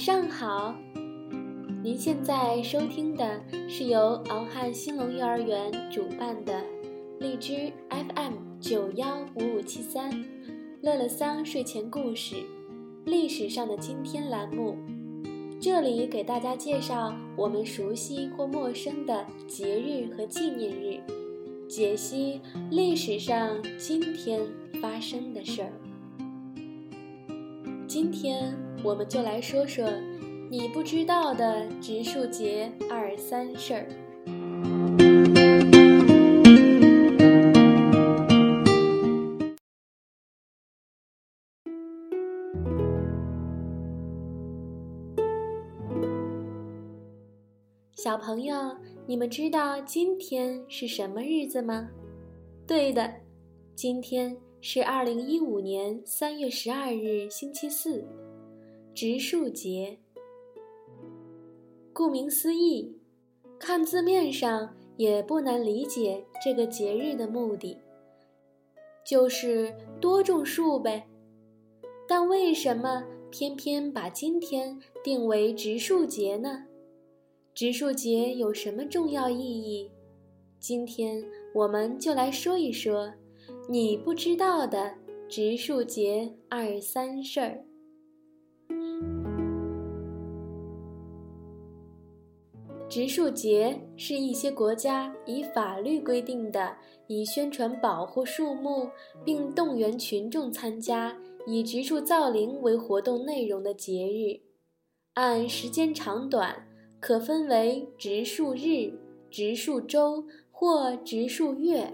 上好，您现在收听的是由敖汉兴隆幼儿园主办的荔枝 FM 九幺五五七三乐乐桑睡前故事历史上的今天栏目，这里给大家介绍我们熟悉或陌生的节日和纪念日，解析历史上今天发生的事儿。今天我们就来说说你不知道的植树节二三事儿。小朋友，你们知道今天是什么日子吗？对的，今天。是二零一五年三月十二日，星期四，植树节。顾名思义，看字面上也不难理解这个节日的目的，就是多种树呗。但为什么偏偏把今天定为植树节呢？植树节有什么重要意义？今天我们就来说一说。你不知道的植树节二三事儿。植树节是一些国家以法律规定的，以宣传保护树木并动员群众参加以植树造林为活动内容的节日。按时间长短，可分为植树日、植树周或植树月。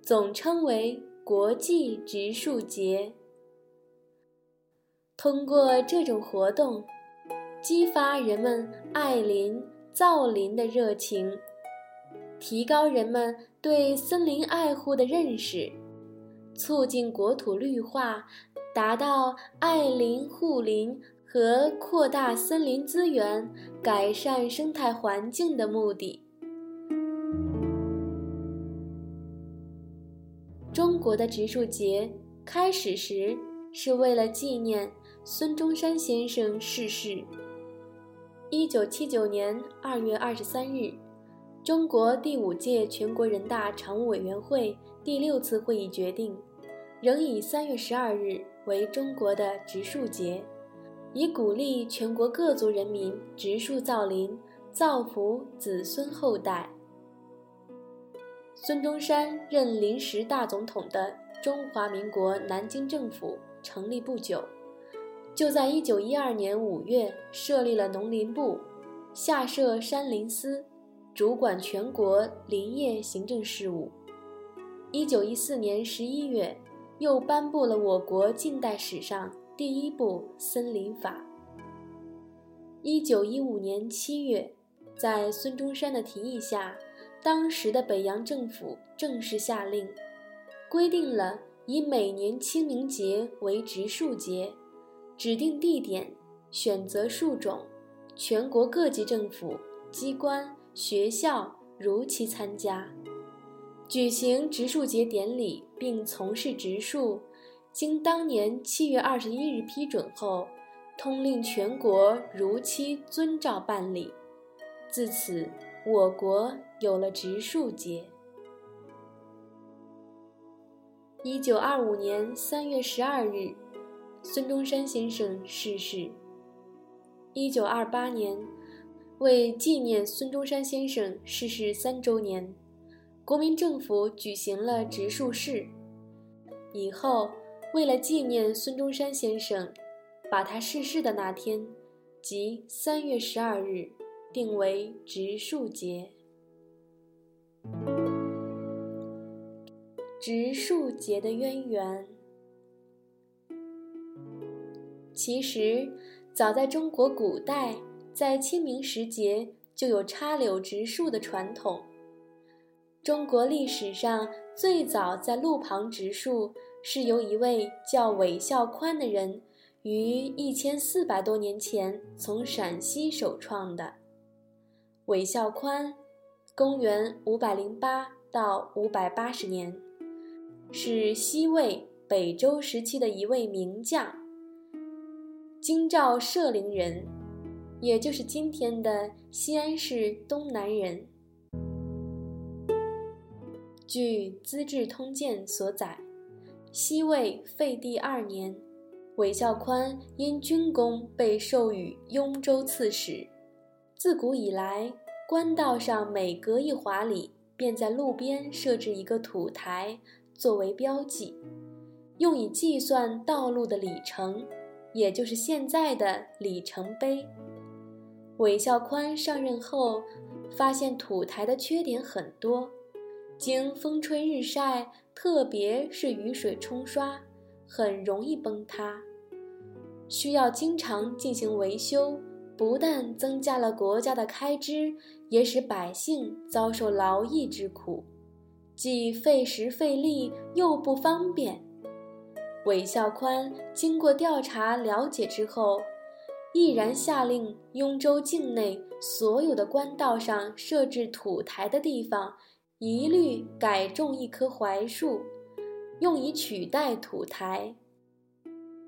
总称为国际植树节。通过这种活动，激发人们爱林、造林的热情，提高人们对森林爱护的认识，促进国土绿化，达到爱林护林和扩大森林资源、改善生态环境的目的。中国的植树节开始时是为了纪念孙中山先生逝世。一九七九年二月二十三日，中国第五届全国人大常务委员会第六次会议决定，仍以三月十二日为中国的植树节，以鼓励全国各族人民植树造林，造福子孙后代。孙中山任临时大总统的中华民国南京政府成立不久，就在1912年5月设立了农林部，下设山林司，主管全国林业行政事务。1914年11月，又颁布了我国近代史上第一部森林法。1915年7月，在孙中山的提议下。当时的北洋政府正式下令，规定了以每年清明节为植树节，指定地点，选择树种，全国各级政府机关、学校如期参加，举行植树节典礼，并从事植树。经当年七月二十一日批准后，通令全国如期遵照办理。自此。我国有了植树节。一九二五年三月十二日，孙中山先生逝世。一九二八年，为纪念孙中山先生逝世三周年，国民政府举行了植树式。以后，为了纪念孙中山先生，把他逝世的那天，即三月十二日。定为植树节。植树节的渊源，其实早在中国古代，在清明时节就有插柳植树的传统。中国历史上最早在路旁植树，是由一位叫韦孝宽的人于一千四百多年前从陕西首创的。韦孝宽，公元五百零八到五百八十年，是西魏北周时期的一位名将。京兆射陵人，也就是今天的西安市东南人。据《资治通鉴》所载，西魏废帝二年，韦孝宽因军功被授予雍州刺史。自古以来，官道上每隔一华里，便在路边设置一个土台，作为标记，用以计算道路的里程，也就是现在的里程碑。韦孝宽上任后，发现土台的缺点很多。经风吹日晒，特别是雨水冲刷，很容易崩塌，需要经常进行维修。不但增加了国家的开支，也使百姓遭受劳役之苦，既费时费力又不方便。韦孝宽经过调查了解之后，毅然下令雍州境内所有的官道上设置土台的地方。一律改种一棵槐树，用以取代土台。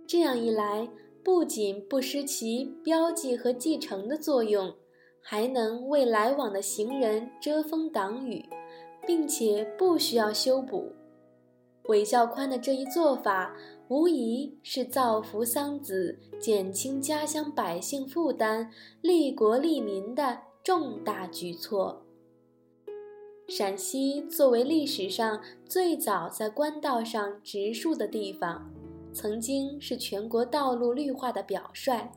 这样一来，不仅不失其标记和继承的作用，还能为来往的行人遮风挡雨，并且不需要修补。韦孝宽的这一做法，无疑是造福桑梓、减轻家乡百姓负担、利国利民的重大举措。陕西作为历史上最早在官道上植树的地方，曾经是全国道路绿化的表率。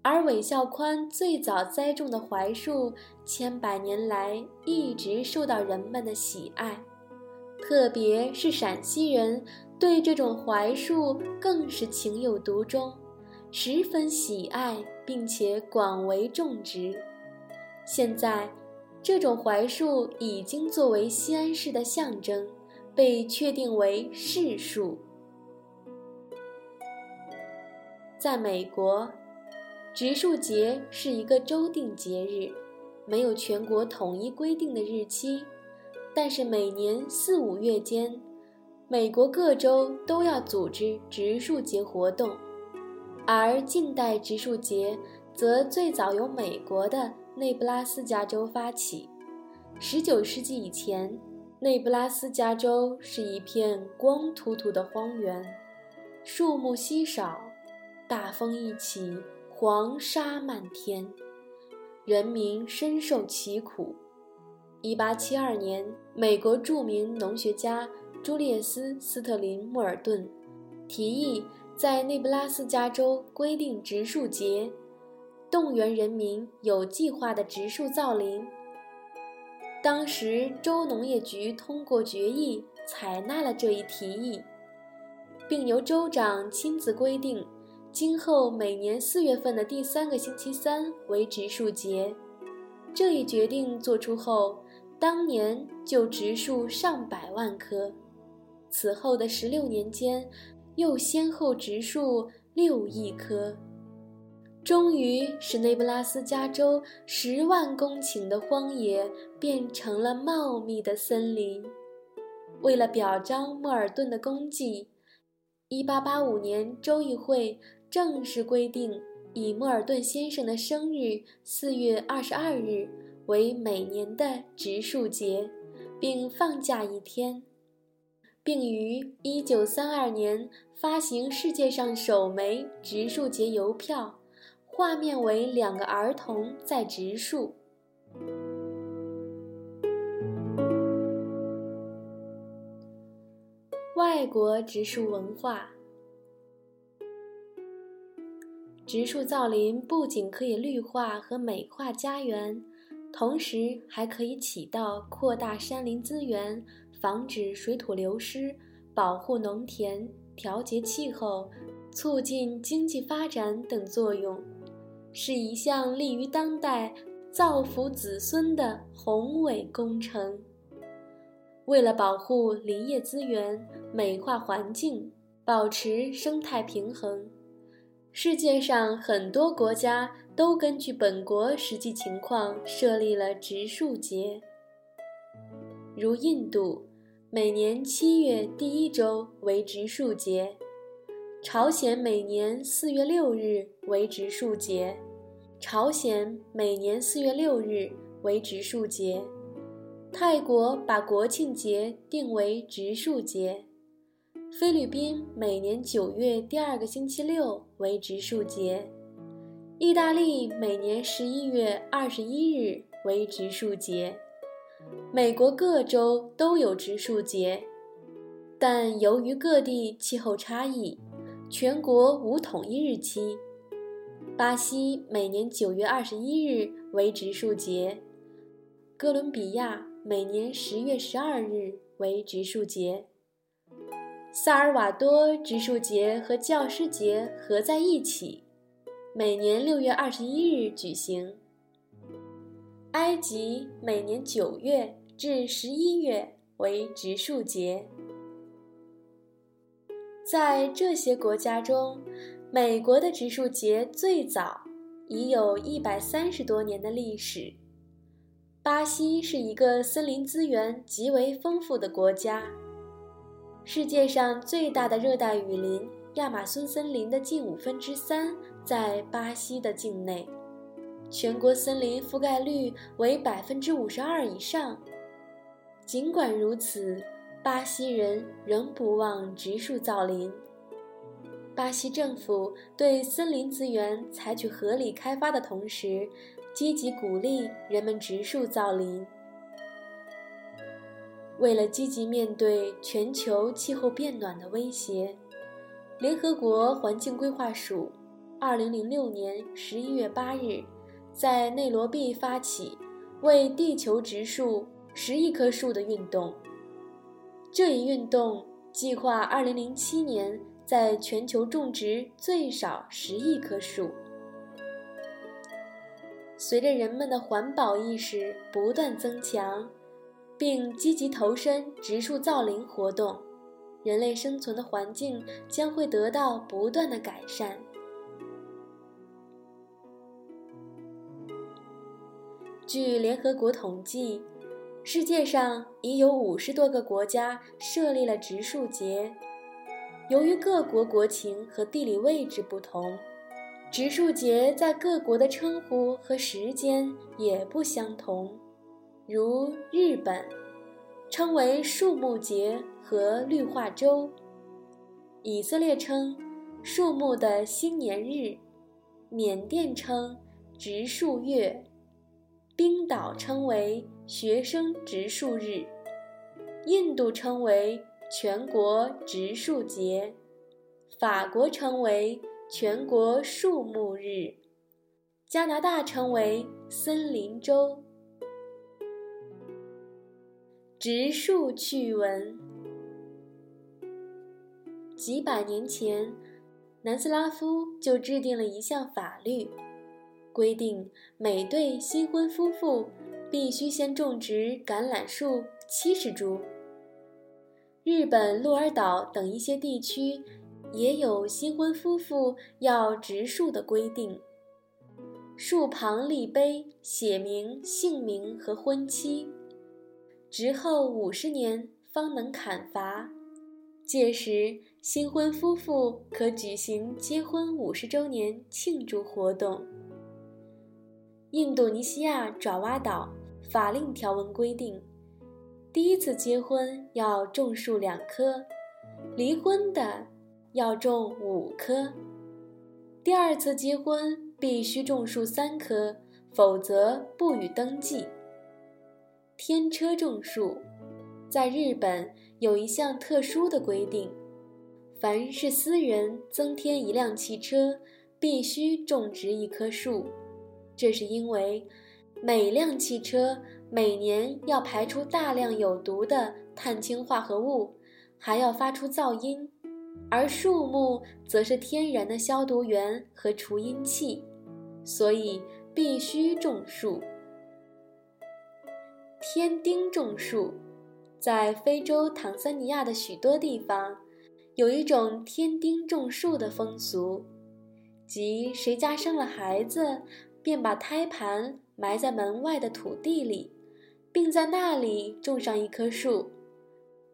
而韦孝宽最早栽种的槐树，千百年来一直受到人们的喜爱，特别是陕西人对这种槐树更是情有独钟，十分喜爱，并且广为种植。现在。这种槐树已经作为西安市的象征，被确定为市树。在美国，植树节是一个州定节日，没有全国统一规定的日期，但是每年四五月间，美国各州都要组织植树节活动。而近代植树节则最早由美国的。内布拉斯加州发起。19世纪以前，内布拉斯加州是一片光秃秃的荒原，树木稀少，大风一起，黄沙漫天，人民深受其苦。1872年，美国著名农学家朱列斯·斯特林·莫尔顿提议在内布拉斯加州规定植树节。动员人民有计划的植树造林。当时州农业局通过决议，采纳了这一提议，并由州长亲自规定，今后每年四月份的第三个星期三为植树节。这一决定作出后，当年就植树上百万棵。此后的十六年间，又先后植树六亿棵。终于使内布拉斯加州十万公顷的荒野变成了茂密的森林。为了表彰莫尔顿的功绩，1885年州议会正式规定以莫尔顿先生的生日4月22日为每年的植树节，并放假一天，并于1932年发行世界上首枚植树节邮票。画面为两个儿童在植树。外国植树文化，植树造林不仅可以绿化和美化家园，同时还可以起到扩大山林资源、防止水土流失、保护农田、调节气候、促进经济发展等作用。是一项利于当代、造福子孙的宏伟工程。为了保护林业资源、美化环境、保持生态平衡，世界上很多国家都根据本国实际情况设立了植树节。如印度，每年七月第一周为植树节。朝鲜每年四月六日为植树节，朝鲜每年四月六日为植树节，泰国把国庆节定为植树节，菲律宾每年九月第二个星期六为植树节，意大利每年十一月二十一日为植树节。美国各州都有植树节，但由于各地气候差异，全国无统一日期。巴西每年九月二十一日为植树节，哥伦比亚每年十月十二日为植树节，萨尔瓦多植树节和教师节合在一起，每年六月二十一日举行。埃及每年九月至十一月为植树节。在这些国家中，美国的植树节最早，已有一百三十多年的历史。巴西是一个森林资源极为丰富的国家，世界上最大的热带雨林亚马孙森林的近五分之三在巴西的境内。全国森林覆盖率为百分之五十二以上。尽管如此，巴西人仍不忘植树造林。巴西政府对森林资源采取合理开发的同时，积极鼓励人们植树造林。为了积极面对全球气候变暖的威胁，联合国环境规划署，二零零六年十一月八日。在内罗毕发起为地球植树十亿棵树的运动。这一运动计划2007年在全球种植最少十亿棵树。随着人们的环保意识不断增强，并积极投身植树造林活动，人类生存的环境将会得到不断的改善。据联合国统计，世界上已有五十多个国家设立了植树节。由于各国国情和地理位置不同，植树节在各国的称呼和时间也不相同。如日本，称为树木节和绿化周；以色列称树木的新年日；缅甸称植树月。冰岛称为学生植树日，印度称为全国植树节，法国称为全国树木日，加拿大称为森林周。植树趣闻：几百年前，南斯拉夫就制定了一项法律。规定每对新婚夫妇必须先种植橄榄树七十株。日本鹿儿岛等一些地区也有新婚夫妇要植树的规定，树旁立碑写明姓名和婚期，植后五十年方能砍伐。届时，新婚夫妇可举行结婚五十周年庆祝活动。印度尼西亚爪哇岛法令条文规定，第一次结婚要种树两棵，离婚的要种五棵。第二次结婚必须种树三棵，否则不予登记。天车种树，在日本有一项特殊的规定：凡是私人增添一辆汽车，必须种植一棵树。这是因为，每辆汽车每年要排出大量有毒的碳氢化合物，还要发出噪音，而树木则是天然的消毒源和除音器，所以必须种树。天丁种树，在非洲坦桑尼亚的许多地方，有一种天丁种树的风俗，即谁家生了孩子。便把胎盘埋在门外的土地里，并在那里种上一棵树，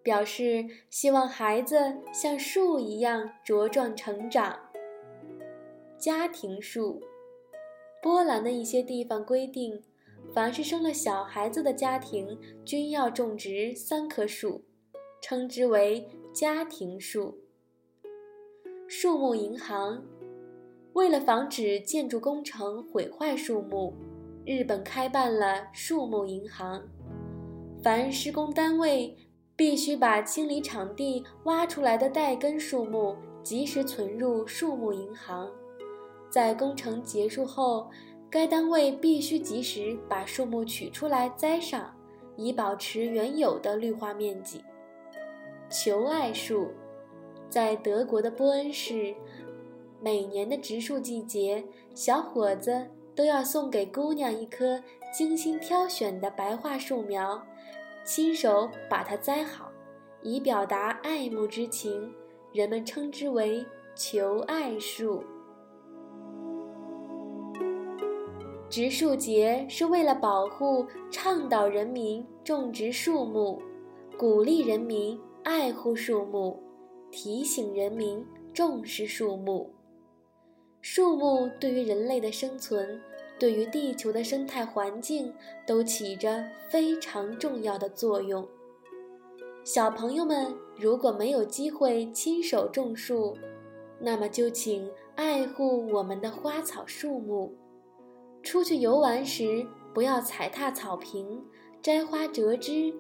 表示希望孩子像树一样茁壮成长。家庭树，波兰的一些地方规定，凡是生了小孩子的家庭均要种植三棵树，称之为家庭树。树木银行，为了防止建筑工程毁坏树木，日本开办了树木银行。凡施工单位必须把清理场地挖出来的带根树木及时存入树木银行。在工程结束后，该单位必须及时把树木取出来栽上，以保持原有的绿化面积。求爱树。在德国的波恩市，每年的植树季节，小伙子都要送给姑娘一棵精心挑选的白桦树苗，亲手把它栽好，以表达爱慕之情。人们称之为“求爱树”。植树节是为了保护、倡导人民种植树木，鼓励人民爱护树木。提醒人民重视树木。树木对于人类的生存，对于地球的生态环境都起着非常重要的作用。小朋友们如果没有机会亲手种树，那么就请爱护我们的花草树木。出去游玩时，不要踩踏草坪、摘花折枝。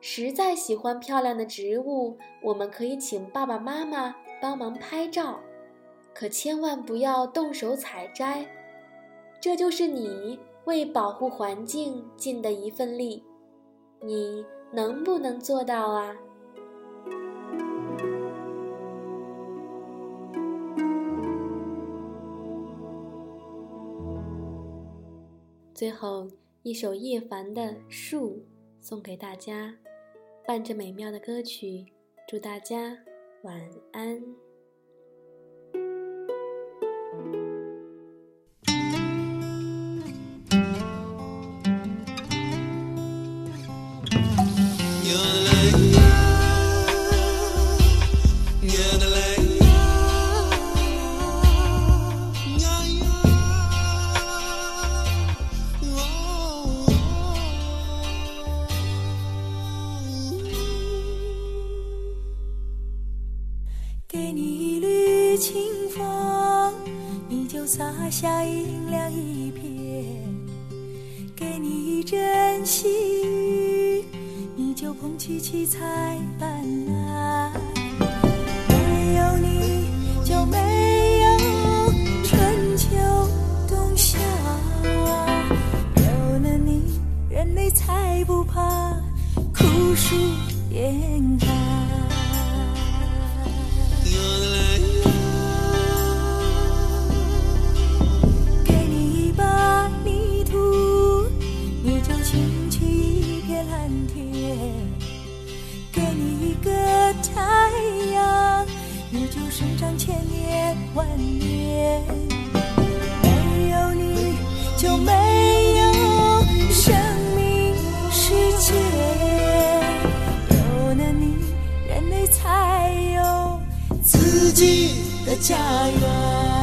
实在喜欢漂亮的植物，我们可以请爸爸妈妈帮忙拍照，可千万不要动手采摘。这就是你为保护环境尽的一份力，你能不能做到啊？最后一首叶凡的《树》送给大家。伴着美妙的歌曲，祝大家晚安。树掩盖。给你一把泥土，你就擎起一片蓝天；给你一个太阳，你就生长千年万年。的家园。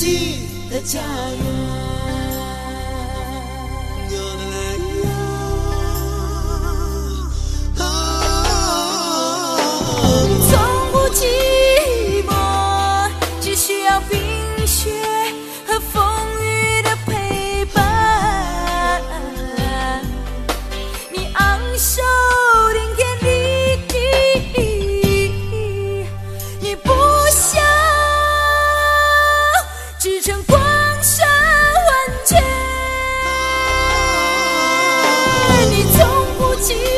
ကြီးတကြရ 情